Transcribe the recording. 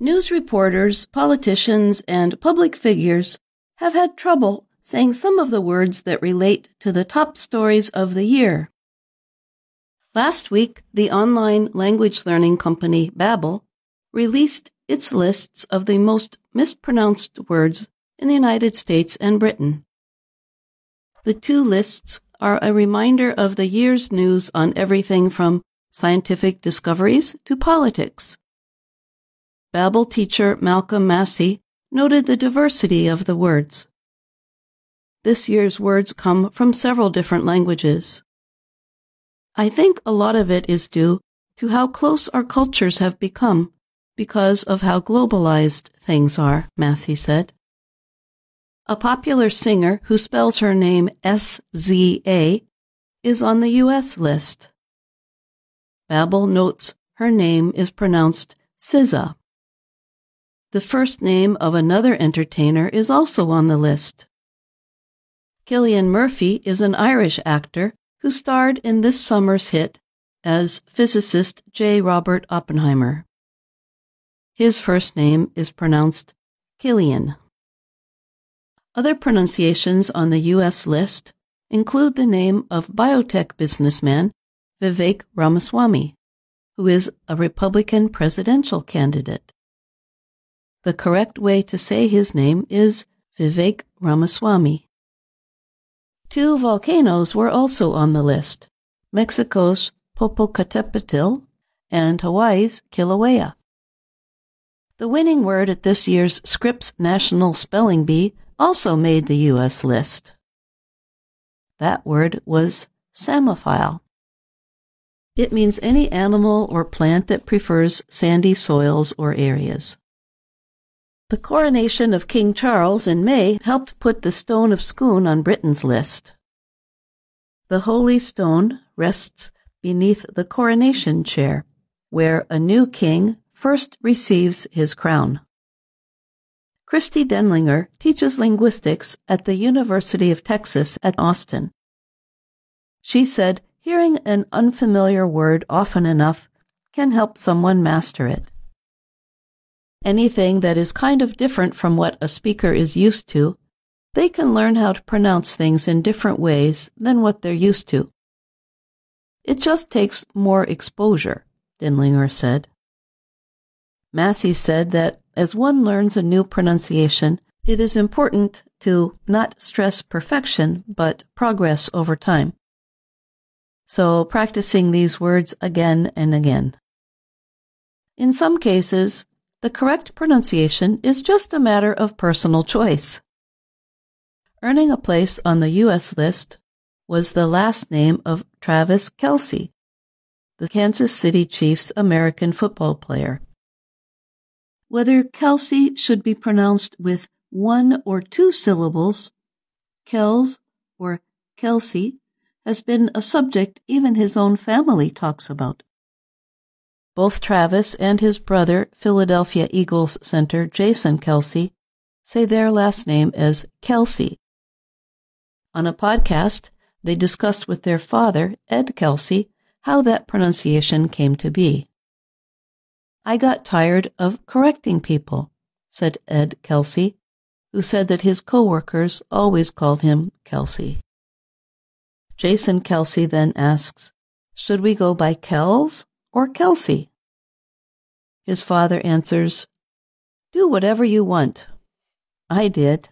News reporters, politicians, and public figures have had trouble saying some of the words that relate to the top stories of the year. Last week, the online language learning company Babbel released its lists of the most mispronounced words in the United States and Britain. The two lists are a reminder of the year's news on everything from scientific discoveries to politics. Babbel teacher Malcolm Massey noted the diversity of the words. This year's words come from several different languages. I think a lot of it is due to how close our cultures have become because of how globalized things are, Massey said. A popular singer who spells her name S-Z-A is on the U.S. list. Babbel notes her name is pronounced SZA. The first name of another entertainer is also on the list. Cillian Murphy is an Irish actor who starred in this summer's hit as physicist J. Robert Oppenheimer. His first name is pronounced Killian. Other pronunciations on the U.S. list include the name of biotech businessman Vivek Ramaswamy, who is a Republican presidential candidate. The correct way to say his name is Vivek Ramaswamy. Two volcanoes were also on the list Mexico's Popocatépetl and Hawaii's Kilauea. The winning word at this year's Scripps National Spelling Bee also made the U.S. list. That word was psammophile. It means any animal or plant that prefers sandy soils or areas. The coronation of King Charles in May helped put the Stone of Scone on Britain's list. The Holy Stone rests beneath the coronation chair, where a new king first receives his crown. Christy Denlinger teaches linguistics at the University of Texas at Austin. She said hearing an unfamiliar word often enough can help someone master it anything that is kind of different from what a speaker is used to, they can learn how to pronounce things in different ways than what they're used to. It just takes more exposure, Denlinger said. Massey said that as one learns a new pronunciation, it is important to not stress perfection, but progress over time. So practicing these words again and again. In some cases, the correct pronunciation is just a matter of personal choice. Earning a place on the U.S. list was the last name of Travis Kelce, the Kansas City Chiefs American football player. Whether Kelce should be pronounced with one or two syllables, Kells or Kelsey, has been a subject even his own family talks about. Both Travis and his brother, Philadelphia Eagles center Jason Kelce, say their last name as Kelsey. On a podcast, they discussed with their father, Ed Kelce, how that pronunciation came to be. I got tired of correcting people, said Ed Kelce, who said that his coworkers always called him Kelsey. Jason Kelce then asks, should we go by Kells or Kelsey? His father answers, Do whatever you want. I did.